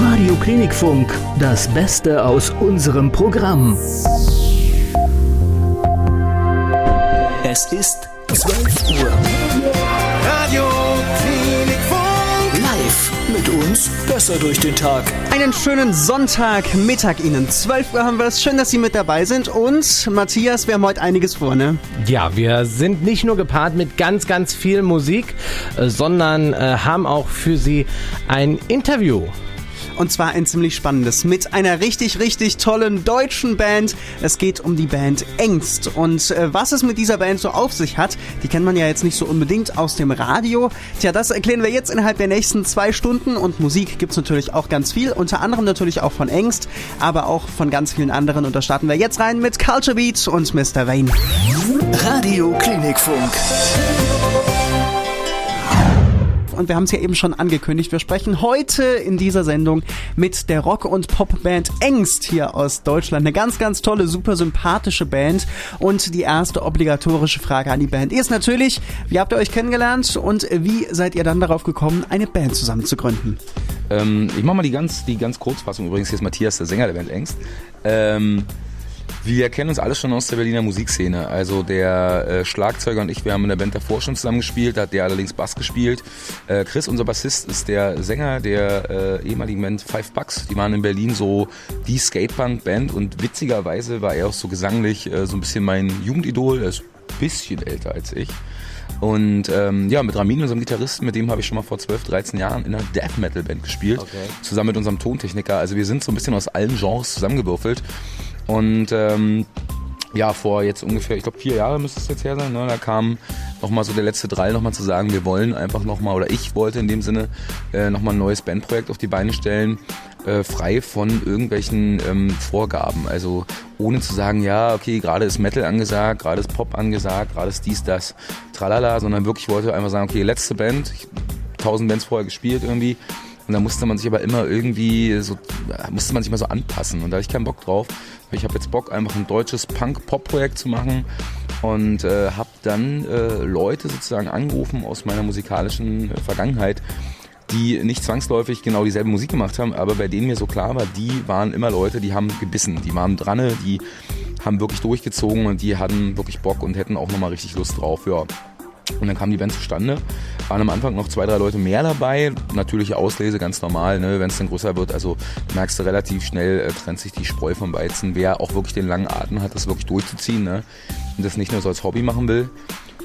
Radio Klinikfunk, das Beste aus unserem Programm. Es ist 12 Uhr. Radio Klinikfunk. Live mit uns besser durch den Tag. Einen schönen Sonntagmittag Ihnen. 12 Uhr haben wir es. Schön, dass Sie mit dabei sind. Und Matthias, wir haben heute einiges vor, ne? Ja, wir sind nicht nur gepaart mit ganz, ganz viel Musik, äh, sondern äh, haben auch für Sie ein Interview. Und zwar ein ziemlich spannendes mit einer richtig, richtig tollen deutschen Band. Es geht um die Band Ängst. Und äh, was es mit dieser Band so auf sich hat, die kennt man ja jetzt nicht so unbedingt aus dem Radio. Tja, das erklären wir jetzt innerhalb der nächsten zwei Stunden. Und Musik gibt's natürlich auch ganz viel. Unter anderem natürlich auch von Ängst, aber auch von ganz vielen anderen. Und da starten wir jetzt rein mit Culture Beat und Mr. Wayne. Radio Klinikfunk. Und wir haben es ja eben schon angekündigt. Wir sprechen heute in dieser Sendung mit der Rock- und Popband Ängst hier aus Deutschland. Eine ganz, ganz tolle, super sympathische Band. Und die erste obligatorische Frage an die Band ist natürlich, wie habt ihr euch kennengelernt und wie seid ihr dann darauf gekommen, eine Band zusammen zu gründen? Ähm, ich mache mal die ganz, die ganz Kurzfassung. Übrigens, hier ist Matthias, der Sänger der Band Ängst. Ähm, wir kennen uns alle schon aus der Berliner Musikszene. Also der äh, Schlagzeuger und ich, wir haben in der Band davor schon zusammen gespielt, da hat der allerdings Bass gespielt. Äh, Chris, unser Bassist, ist der Sänger der äh, ehemaligen Band Five Bucks. Die waren in Berlin so die Skatepunk-Band und witzigerweise war er auch so gesanglich äh, so ein bisschen mein Jugendidol. Er ist ein bisschen älter als ich. Und ähm, ja, mit Ramin, unserem Gitarristen, mit dem habe ich schon mal vor 12, 13 Jahren in einer Death Metal Band gespielt. Okay. Zusammen mit unserem Tontechniker. Also wir sind so ein bisschen aus allen Genres zusammengewürfelt. Und ähm, ja, vor jetzt ungefähr, ich glaube vier Jahre müsste es jetzt her sein, ne? da kam nochmal so der letzte Drall nochmal zu sagen, wir wollen einfach nochmal, oder ich wollte in dem Sinne äh, nochmal ein neues Bandprojekt auf die Beine stellen, äh, frei von irgendwelchen ähm, Vorgaben. Also ohne zu sagen, ja, okay, gerade ist Metal angesagt, gerade ist Pop angesagt, gerade ist dies, das, tralala, sondern wirklich wollte einfach sagen, okay, letzte Band, ich, tausend Bands vorher gespielt irgendwie, und da musste man sich aber immer irgendwie so, musste man sich mal so anpassen. Und da hatte ich keinen Bock drauf. Ich habe jetzt Bock, einfach ein deutsches Punk-Pop-Projekt zu machen und äh, habe dann äh, Leute sozusagen angerufen aus meiner musikalischen äh, Vergangenheit, die nicht zwangsläufig genau dieselbe Musik gemacht haben, aber bei denen mir so klar war, die waren immer Leute, die haben gebissen, die waren dran, die haben wirklich durchgezogen und die hatten wirklich Bock und hätten auch nochmal richtig Lust drauf. Ja. Und dann kam die Band zustande. Waren am Anfang noch zwei, drei Leute mehr dabei. Natürliche Auslese, ganz normal, ne? wenn es dann größer wird. Also merkst du relativ schnell, äh, trennt sich die Spreu vom Weizen. Wer auch wirklich den langen Atem hat, das wirklich durchzuziehen ne? und das nicht nur so als Hobby machen will.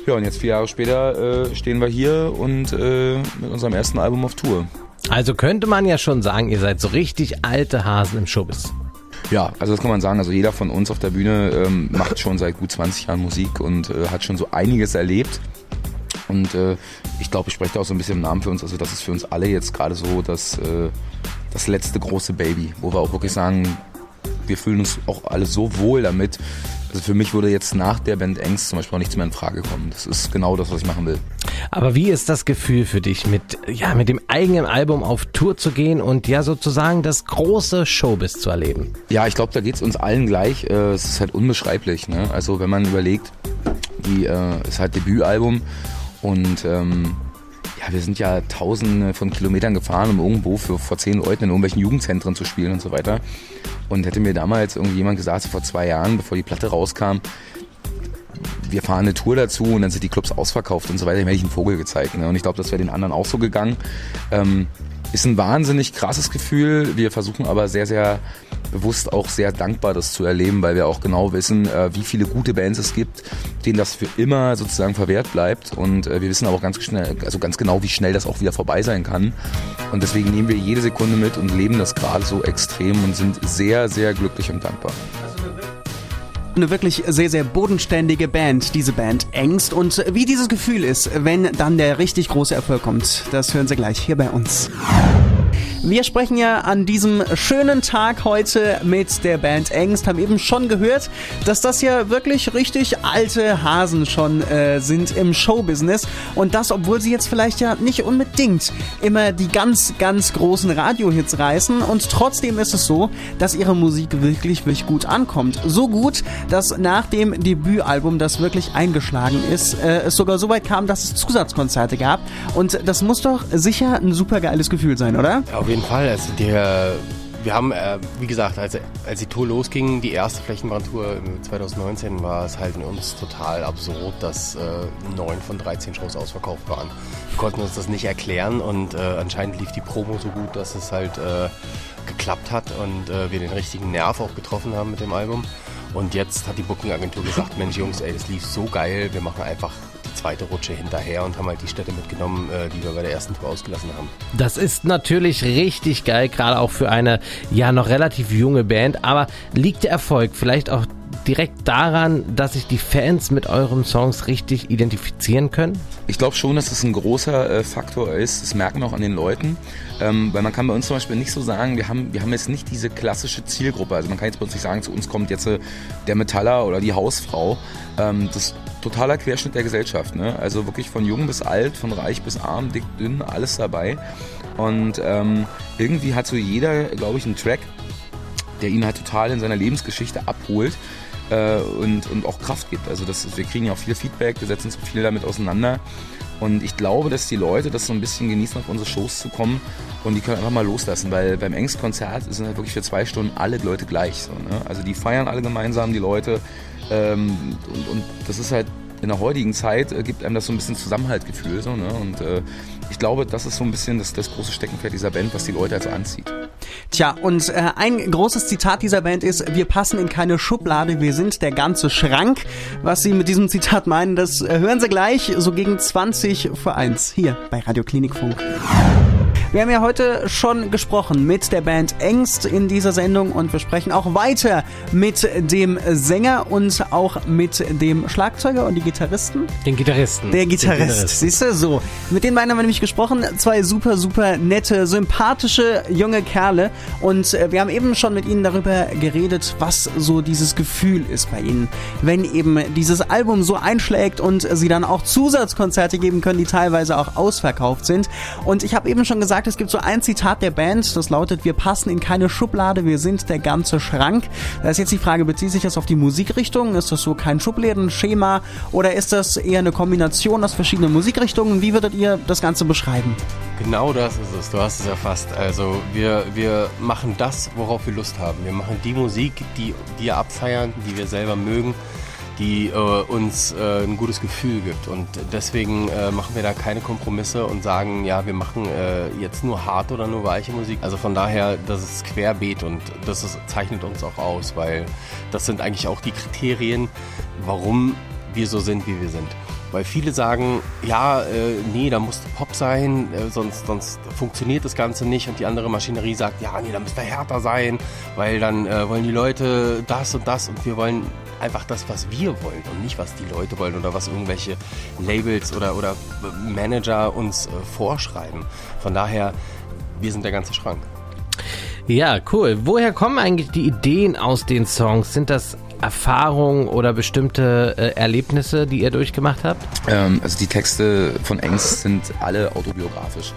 Ja, und jetzt vier Jahre später äh, stehen wir hier und äh, mit unserem ersten Album auf Tour. Also könnte man ja schon sagen, ihr seid so richtig alte Hasen im Showbiz. Ja, also das kann man sagen. Also jeder von uns auf der Bühne ähm, macht schon seit gut 20 Jahren Musik und äh, hat schon so einiges erlebt. Und äh, ich glaube, ich spreche da auch so ein bisschen im Namen für uns. Also das ist für uns alle jetzt gerade so das, äh, das letzte große Baby, wo wir auch wirklich sagen, wir fühlen uns auch alle so wohl damit. Also für mich würde jetzt nach der Band Ängst zum Beispiel auch nichts mehr in Frage kommen. Das ist genau das, was ich machen will. Aber wie ist das Gefühl für dich, mit, ja, mit dem eigenen Album auf Tour zu gehen und ja sozusagen das große Showbiz zu erleben? Ja, ich glaube, da geht es uns allen gleich. Äh, Es ist halt unbeschreiblich. Ne? Also wenn man überlegt, die äh, ist halt Debütalbum und ähm, ja, wir sind ja tausende von Kilometern gefahren, um irgendwo für, vor zehn Leuten in irgendwelchen Jugendzentren zu spielen und so weiter. Und hätte mir damals irgendwie jemand gesagt, vor zwei Jahren, bevor die Platte rauskam, wir fahren eine Tour dazu und dann sind die Clubs ausverkauft und so weiter, dann hätte ich einen Vogel gezeigt. Ne? Und ich glaube, das wäre den anderen auch so gegangen. Ähm, ist ein wahnsinnig krasses Gefühl. Wir versuchen aber sehr, sehr bewusst auch sehr dankbar, das zu erleben, weil wir auch genau wissen, äh, wie viele gute Bands es gibt, denen das für immer sozusagen verwehrt bleibt. Und äh, wir wissen aber auch ganz schnell, also ganz genau, wie schnell das auch wieder vorbei sein kann. Und deswegen nehmen wir jede Sekunde mit und leben das gerade so extrem und sind sehr, sehr glücklich und dankbar. Eine wirklich sehr, sehr bodenständige Band, diese Band Ängst. Und wie dieses Gefühl ist, wenn dann der richtig große Erfolg kommt, das hören Sie gleich hier bei uns. Wir sprechen ja an diesem schönen Tag heute mit der Band Ängst, haben eben schon gehört, dass das ja wirklich richtig alte Hasen schon äh, sind im Showbusiness und das, obwohl sie jetzt vielleicht ja nicht unbedingt immer die ganz, ganz großen Radiohits reißen und trotzdem ist es so, dass ihre Musik wirklich, wirklich gut ankommt. So gut, dass nach dem Debütalbum, das wirklich eingeschlagen ist, äh, es sogar so weit kam, dass es Zusatzkonzerte gab und das muss doch sicher ein super geiles Gefühl sein, oder? Ja, jeden Fall. Also der, wir haben, äh, wie gesagt, als, als die Tour losging, die erste Flächenbrandtour 2019, war es halt in uns total absurd, dass äh, neun von 13 Shows ausverkauft waren. Wir konnten uns das nicht erklären und äh, anscheinend lief die Promo so gut, dass es halt äh, geklappt hat und äh, wir den richtigen Nerv auch getroffen haben mit dem Album. Und jetzt hat die Booking-Agentur gesagt, Mensch Jungs, ey, das lief so geil, wir machen einfach zweite Rutsche hinterher und haben halt die Städte mitgenommen, äh, die wir bei der ersten Tour ausgelassen haben. Das ist natürlich richtig geil, gerade auch für eine ja noch relativ junge Band. Aber liegt der Erfolg vielleicht auch direkt daran, dass sich die Fans mit euren Songs richtig identifizieren können? Ich glaube schon, dass das ein großer äh, Faktor ist. Das merken wir auch an den Leuten. Ähm, weil man kann bei uns zum Beispiel nicht so sagen, wir haben, wir haben jetzt nicht diese klassische Zielgruppe. Also man kann jetzt bei uns nicht sagen, zu uns kommt jetzt äh, der Metaller oder die Hausfrau. Ähm, das ist totaler Querschnitt der Gesellschaft. Ne? Also wirklich von jung bis alt, von reich bis arm, dick, dünn, alles dabei. Und ähm, irgendwie hat so jeder, glaube ich, einen Track, der ihn halt total in seiner Lebensgeschichte abholt äh, und, und auch Kraft gibt. Also das wir kriegen ja auch viel Feedback, wir setzen uns viel damit auseinander. Und ich glaube, dass die Leute das so ein bisschen genießen, auf unsere Shows zu kommen und die können einfach mal loslassen, weil beim Ängstkonzert sind halt wirklich für zwei Stunden alle Leute gleich. So, ne? Also die feiern alle gemeinsam, die Leute. Ähm, und, und das ist halt in der heutigen Zeit äh, gibt einem das so ein bisschen Zusammenhaltgefühl. So, ne? Und äh, ich glaube, das ist so ein bisschen das, das große Steckenpferd dieser Band, was die Leute also anzieht. Tja, und äh, ein großes Zitat dieser Band ist, wir passen in keine Schublade, wir sind der ganze Schrank. Was sie mit diesem Zitat meinen, das äh, hören sie gleich, so gegen 20 vor 1, hier bei Radio Klinikfunk. Wir haben ja heute schon gesprochen mit der Band Engst in dieser Sendung und wir sprechen auch weiter mit dem Sänger und auch mit dem Schlagzeuger und die Gitarristen. Den Gitarristen. Der Gitarrist, siehst du, so. Mit denen beiden haben wir nämlich gesprochen. Zwei super, super nette, sympathische junge Kerle. Und äh, wir haben eben schon mit ihnen darüber geredet, was so dieses Gefühl ist bei ihnen. Wenn eben dieses Album so einschlägt und sie dann auch Zusatzkonzerte geben können, die teilweise auch ausverkauft sind. Und ich habe eben schon gesagt, es gibt so ein Zitat der Band, das lautet, wir passen in keine Schublade, wir sind der ganze Schrank. Da ist jetzt die Frage, bezieht sich das auf die Musikrichtung? Ist das so kein Schubladenschema oder ist das eher eine Kombination aus verschiedenen Musikrichtungen? Wie würdet ihr das Ganze beschreiben? Genau das ist es, du hast es erfasst. Also wir, wir machen das, worauf wir Lust haben. Wir machen die Musik, die wir abfeiern, die wir selber mögen die äh, uns äh, ein gutes Gefühl gibt. Und deswegen äh, machen wir da keine Kompromisse und sagen, ja, wir machen äh, jetzt nur hart oder nur weiche Musik. Also von daher, das ist querbeet und das ist, zeichnet uns auch aus, weil das sind eigentlich auch die Kriterien, warum wir so sind, wie wir sind. Weil viele sagen, ja, äh, nee, da muss Pop sein, äh, sonst, sonst funktioniert das Ganze nicht. Und die andere Maschinerie sagt, ja, nee, da müsste härter sein, weil dann äh, wollen die Leute das und das und wir wollen einfach das, was wir wollen und nicht, was die Leute wollen oder was irgendwelche Labels oder, oder Manager uns äh, vorschreiben. Von daher, wir sind der ganze Schrank. Ja, cool. Woher kommen eigentlich die Ideen aus den Songs? Sind das Erfahrungen oder bestimmte äh, Erlebnisse, die ihr durchgemacht habt? Ähm, also die Texte von Engst sind alle autobiografisch.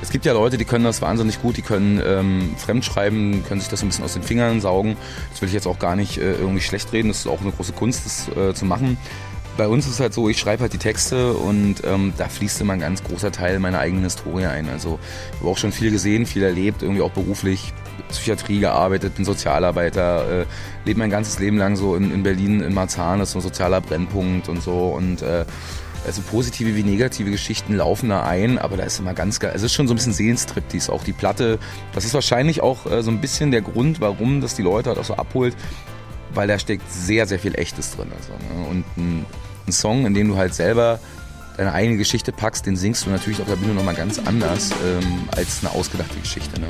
Es gibt ja Leute, die können das wahnsinnig gut, die können ähm, fremdschreiben, können sich das ein bisschen aus den Fingern saugen. Das will ich jetzt auch gar nicht äh, irgendwie schlecht reden, das ist auch eine große Kunst, das äh, zu machen. Bei uns ist es halt so, ich schreibe halt die Texte und ähm, da fließt immer ein ganz großer Teil meiner eigenen Historie ein. Also ich habe auch schon viel gesehen, viel erlebt, irgendwie auch beruflich, Psychiatrie gearbeitet, bin Sozialarbeiter, äh, lebe mein ganzes Leben lang so in, in Berlin, in Marzahn, das ist so ein sozialer Brennpunkt und so und äh, also positive wie negative Geschichten laufen da ein, aber da ist immer ganz geil. Es ist schon so ein bisschen Seelenstriptease. Auch die Platte, das ist wahrscheinlich auch äh, so ein bisschen der Grund, warum das die Leute halt auch so abholt, weil da steckt sehr, sehr viel Echtes drin. Also, ne? Und ein, ein, Song, in dem du halt selber deine eigene Geschichte packst, den singst du natürlich auf der Bühne nochmal ganz anders ähm, als eine ausgedachte Geschichte. Ne?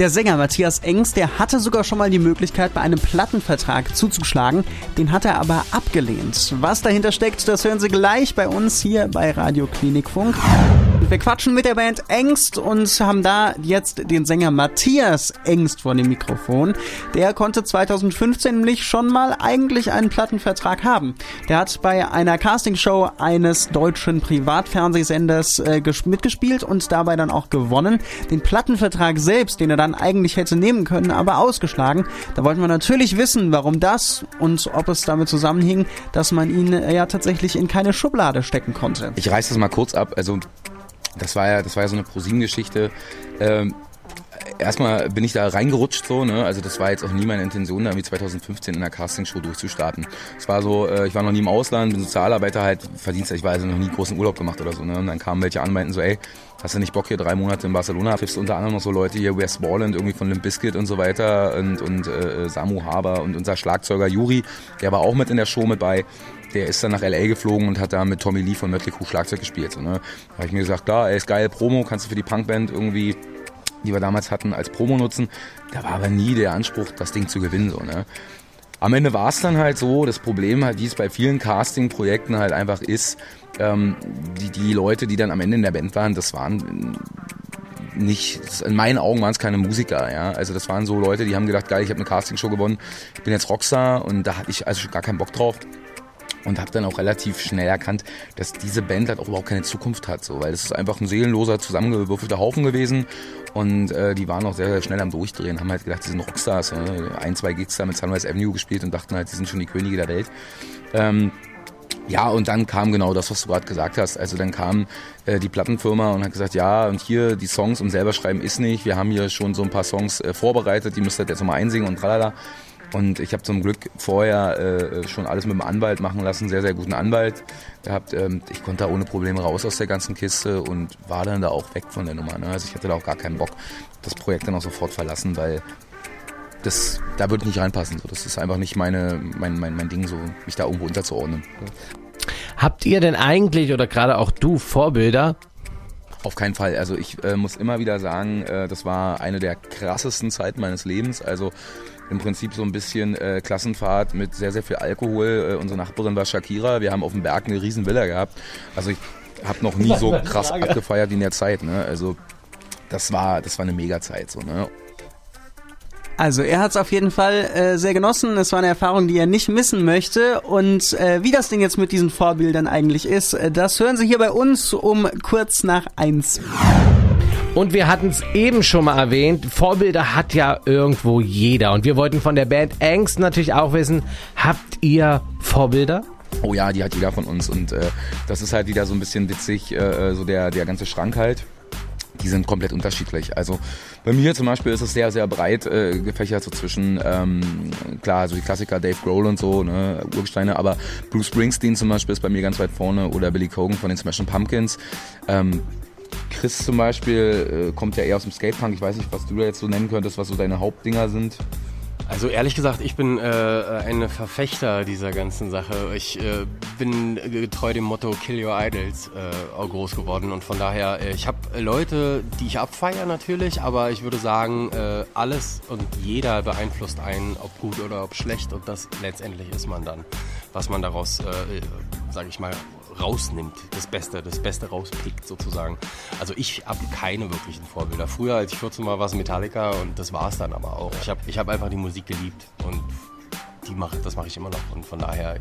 Der Sänger Matthias Engs, der hatte sogar schon mal die Möglichkeit, bei einem Plattenvertrag zuzuschlagen. Den hat er aber abgelehnt. Was dahinter steckt, das hören Sie gleich bei uns hier bei Radio Klinikfunk. Wir quatschen mit der Band Engst und haben da jetzt den Sänger Matthias Engst vor dem Mikrofon. Der konnte 2015 nämlich schon mal eigentlich einen Plattenvertrag haben. Der hat bei einer Castingshow eines deutschen Privatfernsehsenders äh, mitgespielt und dabei dann auch gewonnen. Den Plattenvertrag selbst, den er dann eigentlich hätte nehmen können, aber ausgeschlagen. Da wollten wir natürlich wissen, warum das und ob es damit zusammenhing, dass man ihn äh, ja tatsächlich in keine Schublade stecken konnte. Ich reiß das mal kurz ab. Also das war ja, das war ja so eine ProSieben-Geschichte. Ähm, erstmal bin ich da reingerutscht so, ne? Also das war jetzt auch nie meine Intention, da wie 2015 in der Castingshow durchzustarten. Es war so, äh, ich war noch nie im Ausland, bin Sozialarbeiter halt, verdienst, ich war also noch nie großen Urlaub gemacht oder so, ne? Und dann kamen welche an, meinten so, ey, hast du nicht Bock hier drei Monate in Barcelona? Triffst unter anderem noch so Leute hier, Wes Borland, irgendwie von Limp Bizkit und so weiter und, und äh, Samu Haber und unser Schlagzeuger Juri, der war auch mit in der Show mit bei. Der ist dann nach L.A. geflogen und hat da mit Tommy Lee von Mötley Crüe Schlagzeug gespielt. So, ne? Da habe ich mir gesagt, klar, ey, ist geil, Promo, kannst du für die Punkband irgendwie die wir damals hatten, als Promo nutzen. Da war aber nie der Anspruch, das Ding zu gewinnen. So, ne? Am Ende war es dann halt so, das Problem halt, wie es bei vielen Casting-Projekten halt einfach ist, ähm, die, die Leute, die dann am Ende in der Band waren, das waren nicht, in meinen Augen waren es keine Musiker, ja. Also das waren so Leute, die haben gedacht, geil, ich habe eine Castingshow gewonnen, ich bin jetzt Rockstar und da hatte ich also gar keinen Bock drauf und habe dann auch relativ schnell erkannt, dass diese Band halt auch überhaupt keine Zukunft hat, so, weil es ist einfach ein seelenloser, zusammengewürfelter Haufen gewesen und äh, die waren auch sehr, sehr schnell am Durchdrehen, haben halt gedacht, die sind Rockstars, ne? ein, zwei Gigs da mit Sunrise Avenue gespielt und dachten halt, die sind schon die Könige der Welt. Ähm, ja, und dann kam genau das, was du gerade gesagt hast. Also dann kam äh, die Plattenfirma und hat gesagt, ja, und hier die Songs und selber schreiben ist nicht. Wir haben hier schon so ein paar Songs äh, vorbereitet, die müsst ihr jetzt nochmal einsingen und tralala. Und ich habe zum Glück vorher äh, schon alles mit dem Anwalt machen lassen, sehr, sehr guten Anwalt gehabt. Ähm, ich konnte da ohne Probleme raus aus der ganzen Kiste und war dann da auch weg von der Nummer. Ne? Also ich hatte da auch gar keinen Bock, das Projekt dann auch sofort verlassen, weil das, da würde ich nicht reinpassen. So. Das ist einfach nicht meine, mein, mein, mein Ding, so mich da irgendwo unterzuordnen. Habt ihr denn eigentlich oder gerade auch du Vorbilder? Auf keinen Fall. Also ich äh, muss immer wieder sagen, äh, das war eine der krassesten Zeiten meines Lebens. Also im Prinzip so ein bisschen äh, Klassenfahrt mit sehr, sehr viel Alkohol. Äh, unsere Nachbarin war Shakira. Wir haben auf dem Berg eine riesen Villa gehabt. Also ich habe noch nie so krass abgefeiert wie in der Zeit. Ne? Also das war, das war eine Mega-Zeit. So, ne? Also er hat es auf jeden Fall äh, sehr genossen. Es war eine Erfahrung, die er nicht missen möchte. Und äh, wie das Ding jetzt mit diesen Vorbildern eigentlich ist, äh, das hören Sie hier bei uns um kurz nach eins. Und wir hatten es eben schon mal erwähnt, Vorbilder hat ja irgendwo jeder. Und wir wollten von der Band Angst natürlich auch wissen, habt ihr Vorbilder? Oh ja, die hat jeder von uns. Und äh, das ist halt wieder so ein bisschen witzig, äh, so der, der ganze Schrank halt die sind komplett unterschiedlich. Also bei mir zum Beispiel ist es sehr, sehr breit äh, gefächert, so zwischen, ähm, klar, so die Klassiker Dave Grohl und so, ne, Urgesteine, aber Bruce Springsteen zum Beispiel ist bei mir ganz weit vorne oder Billy Cogan von den Smashing Pumpkins. Ähm, Chris zum Beispiel äh, kommt ja eher aus dem Skatepunk. Ich weiß nicht, was du da jetzt so nennen könntest, was so deine Hauptdinger sind. Also ehrlich gesagt, ich bin äh, ein Verfechter dieser ganzen Sache. Ich äh, bin getreu dem Motto Kill Your Idols äh, groß geworden und von daher, äh, ich habe Leute, die ich abfeiere natürlich, aber ich würde sagen, äh, alles und jeder beeinflusst einen, ob gut oder ob schlecht und das letztendlich ist man dann, was man daraus, äh, sage ich mal, rausnimmt, das Beste, das Beste rauspickt sozusagen. Also ich habe keine wirklichen Vorbilder. Früher, als ich 14 war, war es Metallica und das war es dann aber auch. Ich habe ich hab einfach die Musik geliebt und die mach, das mache ich immer noch und von daher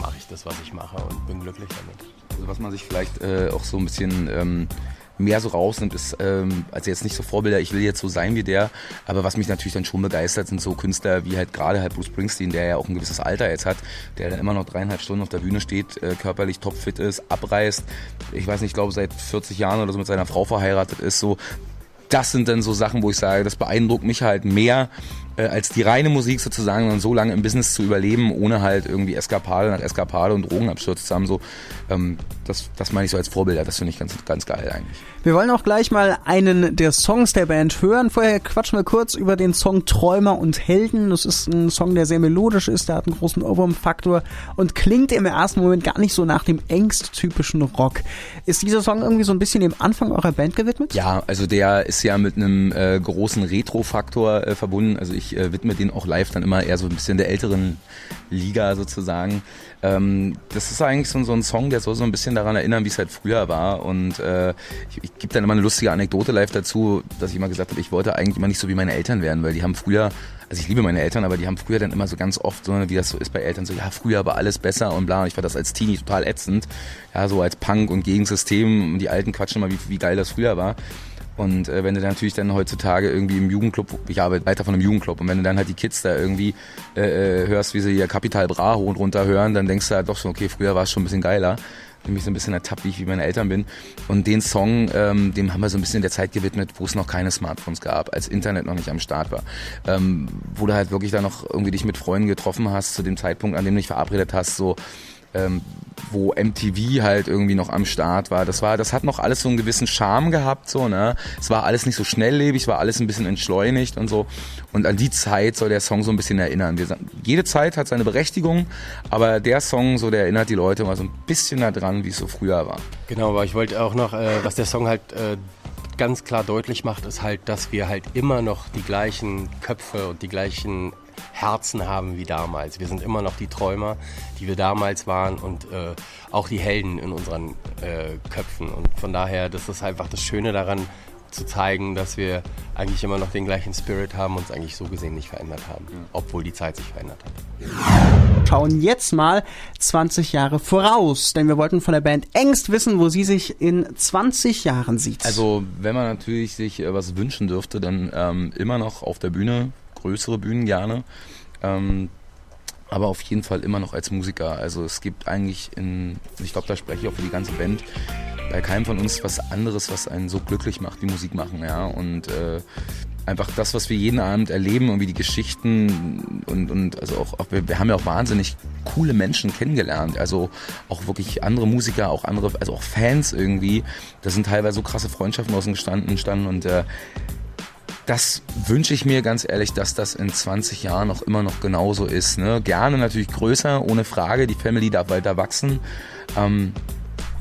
mache ich das, was ich mache und bin glücklich damit. Also was man sich vielleicht äh, auch so ein bisschen ähm, mehr so rausnimmt, ist, ähm, also jetzt nicht so Vorbilder, ich will jetzt so sein wie der, aber was mich natürlich dann schon begeistert, sind so Künstler wie halt gerade halt Bruce Springsteen, der ja auch ein gewisses Alter jetzt hat, der dann immer noch dreieinhalb Stunden auf der Bühne steht, äh, körperlich topfit ist, abreißt, ich weiß nicht, ich glaube seit 40 Jahren oder so mit seiner Frau verheiratet ist, so, das sind dann so Sachen, wo ich sage, das beeindruckt mich halt mehr, äh, als die reine Musik sozusagen und so lange im Business zu überleben, ohne halt irgendwie Eskapade nach Eskapade und Drogenabsturz zu haben. So, ähm, das, das meine ich so als Vorbilder. Das finde ich ganz, ganz geil eigentlich. Wir wollen auch gleich mal einen der Songs der Band hören. Vorher quatschen wir kurz über den Song Träumer und Helden. Das ist ein Song, der sehr melodisch ist, der hat einen großen Ohrwurm-Faktor und klingt im ersten Moment gar nicht so nach dem Ängst-typischen Rock. Ist dieser Song irgendwie so ein bisschen dem Anfang eurer Band gewidmet? Ja, also der ist ja mit einem äh, großen Retro-Faktor äh, verbunden. Also ich äh, widme den auch live dann immer eher so ein bisschen der älteren Liga sozusagen. Ähm, das ist eigentlich so, so, ein Song, der soll so ein bisschen daran erinnern, wie es halt früher war. Und äh, ich, ich gebe dann immer eine lustige Anekdote live dazu, dass ich immer gesagt habe, ich wollte eigentlich immer nicht so wie meine Eltern werden, weil die haben früher, also ich liebe meine Eltern, aber die haben früher dann immer so ganz oft, so, wie das so ist bei Eltern, so, ja, früher war alles besser und bla. Und ich fand das als Teenie total ätzend. Ja, so als Punk und Gegensystem. Und die Alten quatschen immer, wie, wie geil das früher war. Und äh, wenn du dann natürlich dann heutzutage irgendwie im Jugendclub, ich arbeite weiter von einem Jugendclub, und wenn du dann halt die Kids da irgendwie äh, äh hörst, wie sie hier Kapital Bra hoch und runter hören, dann denkst du halt doch so, okay, früher war es schon ein bisschen geiler. nämlich so ein bisschen ertappt, wie ich wie meine Eltern bin. Und den Song, ähm, dem haben wir so ein bisschen der Zeit gewidmet, wo es noch keine Smartphones gab, als Internet noch nicht am Start war. Ähm, wo du halt wirklich dann noch irgendwie dich mit Freunden getroffen hast, zu dem Zeitpunkt, an dem du dich verabredet hast, so ähm, wo MTV halt irgendwie noch am Start war. Das war, das hat noch alles so einen gewissen Charme gehabt, so, ne? Es war alles nicht so schnelllebig, war alles ein bisschen entschleunigt und so. Und an die Zeit soll der Song so ein bisschen erinnern. Wir, jede Zeit hat seine Berechtigung, aber der Song, so, der erinnert die Leute mal so ein bisschen daran, wie es so früher war. Genau, aber ich wollte auch noch, äh, was der Song halt äh, ganz klar deutlich macht, ist halt, dass wir halt immer noch die gleichen Köpfe und die gleichen Herzen haben wie damals. Wir sind immer noch die Träumer, die wir damals waren und äh, auch die Helden in unseren äh, Köpfen. Und von daher, das ist einfach das Schöne daran, zu zeigen, dass wir eigentlich immer noch den gleichen Spirit haben und uns eigentlich so gesehen nicht verändert haben, obwohl die Zeit sich verändert hat. Schauen jetzt mal 20 Jahre voraus, denn wir wollten von der Band Engst wissen, wo sie sich in 20 Jahren sieht. Also, wenn man natürlich sich äh, was wünschen dürfte, dann ähm, immer noch auf der Bühne, größere Bühnen gerne. Ähm, aber auf jeden Fall immer noch als Musiker. Also es gibt eigentlich in, ich glaube, da spreche ich auch für die ganze Band, bei keinem von uns was anderes, was einen so glücklich macht wie Musik machen, ja. Und äh, einfach das, was wir jeden Abend erleben und wie die Geschichten und, und also auch, auch wir, haben ja auch wahnsinnig coole Menschen kennengelernt. Also auch wirklich andere Musiker, auch andere, also auch Fans irgendwie. Da sind teilweise so krasse Freundschaften aus entstanden, entstanden und äh, das wünsche ich mir ganz ehrlich, dass das in 20 Jahren auch immer noch genauso ist. Ne? Gerne natürlich größer, ohne Frage. Die Family darf weiter wachsen. Ähm,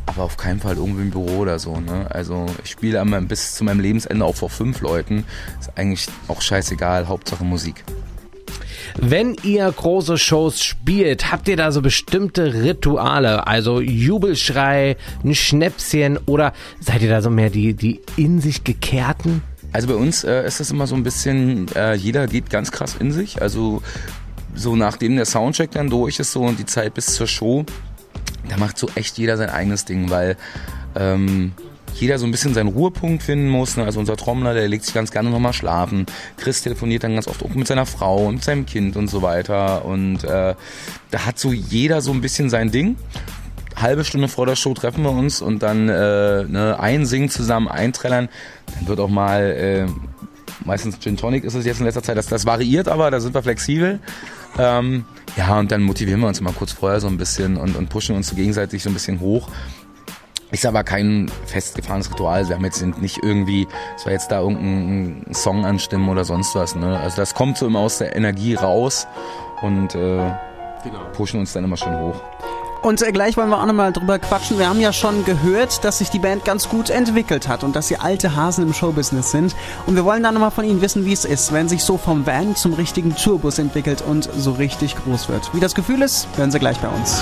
aber auf keinen Fall irgendwie im Büro oder so. Ne? Also ich spiele einmal bis zu meinem Lebensende auch vor fünf Leuten. Ist eigentlich auch scheißegal, Hauptsache Musik. Wenn ihr große Shows spielt, habt ihr da so bestimmte Rituale? Also Jubelschrei, ein Schnäpschen oder seid ihr da so mehr die, die in sich gekehrten? Also bei uns äh, ist das immer so ein bisschen, äh, jeder geht ganz krass in sich. Also so nachdem der Soundcheck dann durch ist so und die Zeit bis zur Show, da macht so echt jeder sein eigenes Ding, weil ähm, jeder so ein bisschen seinen Ruhepunkt finden muss. Ne? Also unser Trommler, der legt sich ganz gerne nochmal schlafen. Chris telefoniert dann ganz oft auch mit seiner Frau und seinem Kind und so weiter. Und äh, da hat so jeder so ein bisschen sein Ding. Halbe Stunde vor der Show treffen wir uns und dann äh, ne, einsingen zusammen, einträllern. Dann wird auch mal, äh, meistens Gin Tonic ist es jetzt in letzter Zeit, das, das variiert aber, da sind wir flexibel. Ähm, ja, und dann motivieren wir uns immer kurz vorher so ein bisschen und, und pushen uns so gegenseitig so ein bisschen hoch. Ist aber kein festgefahrenes Ritual. Wir haben jetzt nicht irgendwie, es war jetzt da irgendein Song anstimmen oder sonst was. Ne? Also das kommt so immer aus der Energie raus und äh, Genau. pushen uns dann immer schon hoch. Und äh, gleich wollen wir auch nochmal drüber quatschen. Wir haben ja schon gehört, dass sich die Band ganz gut entwickelt hat und dass sie alte Hasen im Showbusiness sind. Und wir wollen dann nochmal von Ihnen wissen, wie es ist, wenn sich so vom Van zum richtigen Tourbus entwickelt und so richtig groß wird. Wie das Gefühl ist, hören Sie gleich bei uns.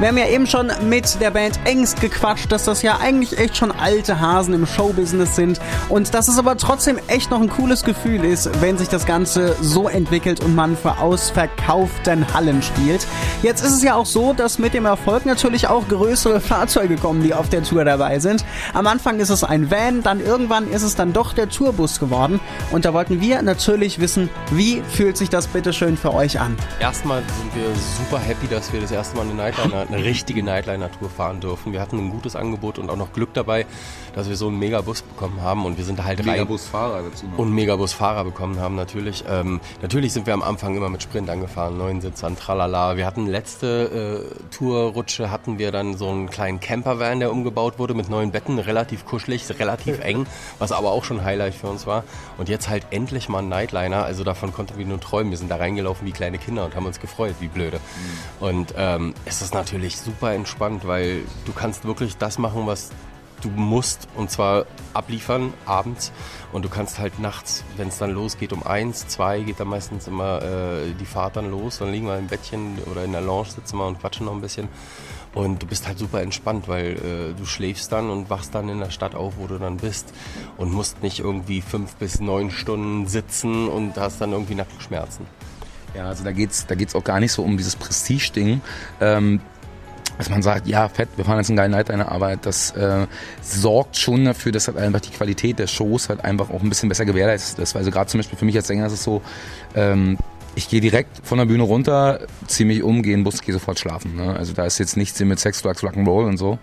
Wir haben ja eben schon mit der Band Engst gequatscht, dass das ja eigentlich echt schon alte Hasen im Showbusiness sind und dass es aber trotzdem echt noch ein cooles Gefühl ist, wenn sich das Ganze so entwickelt und man vor ausverkauften Hallen spielt. Jetzt ist es ja auch so, dass mit dem Erfolg natürlich auch größere Fahrzeuge kommen, die auf der Tour dabei sind. Am Anfang ist es ein Van, dann irgendwann ist es dann doch der Tourbus geworden und da wollten wir natürlich wissen, wie fühlt sich das bitteschön für euch an? Erstmal sind wir super happy, dass wir das erste Mal eine Nightliner, eine richtige Nightliner-Tour fahren dürfen. Wir hatten ein gutes Angebot und auch noch Glück dabei, dass wir so einen Megabus bekommen haben und wir sind da halt rein Megabusfahrer dazu noch. und Megabus-Fahrer bekommen haben natürlich. Ähm, natürlich sind wir am Anfang immer mit Sprint angefahren, neun Sitzern, tralala. Wir hatten letzte äh, Tourrutsche hatten wir dann so einen kleinen Campervan, der umgebaut wurde mit neuen Betten, relativ kuschelig, relativ eng, was aber auch schon Highlight für uns war. Und jetzt halt endlich mal ein Nightliner, also davon konnten wir nur träumen. Wir sind da reingelaufen wie kleine Kinder und haben uns gefreut, wie blöde. Und ähm, es ist natürlich super entspannt, weil du kannst wirklich das machen, was du musst und zwar abliefern abends und du kannst halt nachts, wenn es dann losgeht um eins, zwei geht dann meistens immer äh, die Fahrt dann los, dann liegen wir im Bettchen oder in der Lounge sitzen wir und quatschen noch ein bisschen und du bist halt super entspannt, weil äh, du schläfst dann und wachst dann in der Stadt auf, wo du dann bist und musst nicht irgendwie fünf bis neun Stunden sitzen und hast dann irgendwie Nackenschmerzen. Ja, also da geht's, da geht's auch gar nicht so um dieses Prestige-Ding. Ähm, dass man sagt, ja, fett, wir fahren jetzt einen geilen Nightliner, aber das äh, sorgt schon dafür, dass halt einfach die Qualität der Shows halt einfach auch ein bisschen besser gewährleistet ist. Also gerade zum Beispiel für mich als Sänger ist es so, ähm, ich gehe direkt von der Bühne runter, ziehe mich um, gehe in den Bus, gehe sofort schlafen. Ne? Also da ist jetzt nichts mit Sex, Drugs, Rock'n'Roll und so.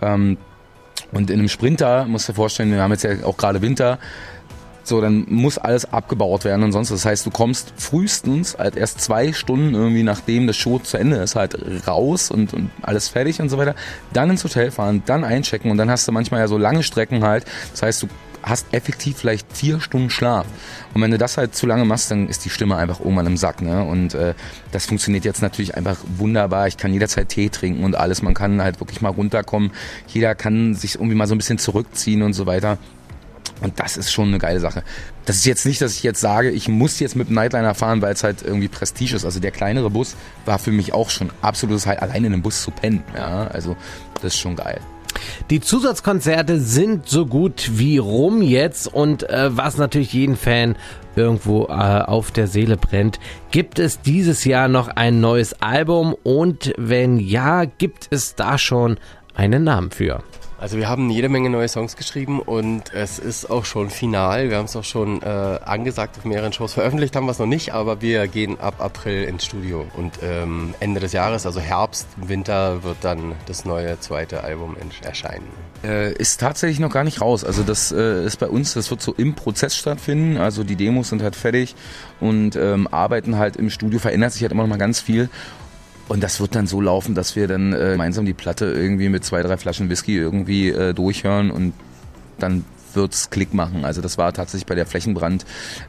Ähm, und in einem Sprinter, musst du dir vorstellen, wir haben jetzt ja auch gerade Winter, so, dann muss alles abgebaut werden und sonst. Das heißt, du kommst frühestens halt erst zwei Stunden irgendwie nachdem das Show zu Ende ist, halt raus und, und alles fertig und so weiter. Dann ins Hotel fahren, dann einchecken und dann hast du manchmal ja so lange Strecken halt. Das heißt, du hast effektiv vielleicht vier Stunden Schlaf. Und wenn du das halt zu lange machst, dann ist die Stimme einfach irgendwann im Sack. Ne? Und äh, das funktioniert jetzt natürlich einfach wunderbar. Ich kann jederzeit Tee trinken und alles. Man kann halt wirklich mal runterkommen. Jeder kann sich irgendwie mal so ein bisschen zurückziehen und so weiter. Und das ist schon eine geile Sache. Das ist jetzt nicht, dass ich jetzt sage, ich muss jetzt mit dem Nightliner fahren, weil es halt irgendwie Prestige ist. Also der kleinere Bus war für mich auch schon absolutes Halt, alleine in einem Bus zu pennen. Ja, also das ist schon geil. Die Zusatzkonzerte sind so gut wie rum jetzt und äh, was natürlich jeden Fan irgendwo äh, auf der Seele brennt. Gibt es dieses Jahr noch ein neues Album und wenn ja, gibt es da schon einen Namen für? Also wir haben jede Menge neue Songs geschrieben und es ist auch schon final. Wir haben es auch schon äh, angesagt auf mehreren Shows. Veröffentlicht haben wir es noch nicht, aber wir gehen ab April ins Studio. Und ähm, Ende des Jahres, also Herbst, Winter, wird dann das neue zweite Album erscheinen. Äh, ist tatsächlich noch gar nicht raus. Also das äh, ist bei uns, das wird so im Prozess stattfinden. Also die Demos sind halt fertig und ähm, arbeiten halt im Studio, verändert sich halt immer noch mal ganz viel. Und das wird dann so laufen, dass wir dann äh, gemeinsam die Platte irgendwie mit zwei, drei Flaschen Whisky irgendwie äh, durchhören und dann wird's Klick machen. Also das war tatsächlich bei der Flächenbrand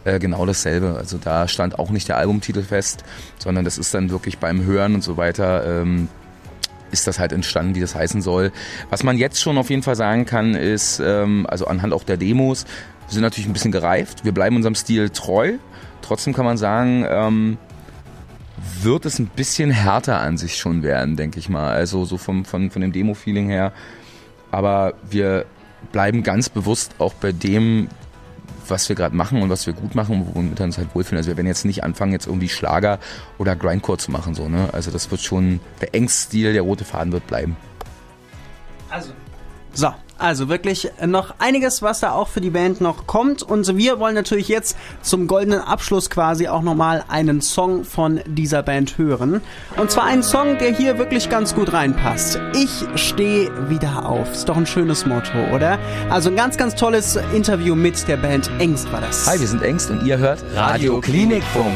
äh, genau dasselbe. Also da stand auch nicht der Albumtitel fest, sondern das ist dann wirklich beim Hören und so weiter ähm, ist das halt entstanden, wie das heißen soll. Was man jetzt schon auf jeden Fall sagen kann, ist, ähm, also anhand auch der Demos, wir sind natürlich ein bisschen gereift, wir bleiben unserem Stil treu. Trotzdem kann man sagen, ähm, wird es ein bisschen härter an sich schon werden, denke ich mal. Also so vom, von, von dem Demo-Feeling her. Aber wir bleiben ganz bewusst auch bei dem, was wir gerade machen und was wir gut machen, womit wir uns halt wohlfühlen. Also wir werden jetzt nicht anfangen, jetzt irgendwie Schlager oder Grindcore zu machen. So, ne? Also das wird schon, der Engststil, der rote Faden wird bleiben. Also. So, also wirklich noch einiges, was da auch für die Band noch kommt. Und wir wollen natürlich jetzt zum goldenen Abschluss quasi auch nochmal einen Song von dieser Band hören. Und zwar einen Song, der hier wirklich ganz gut reinpasst. Ich stehe wieder auf. Ist doch ein schönes Motto, oder? Also ein ganz, ganz tolles Interview mit der Band Engst war das. Hi, wir sind Engst und ihr hört Radio Klinikfunk.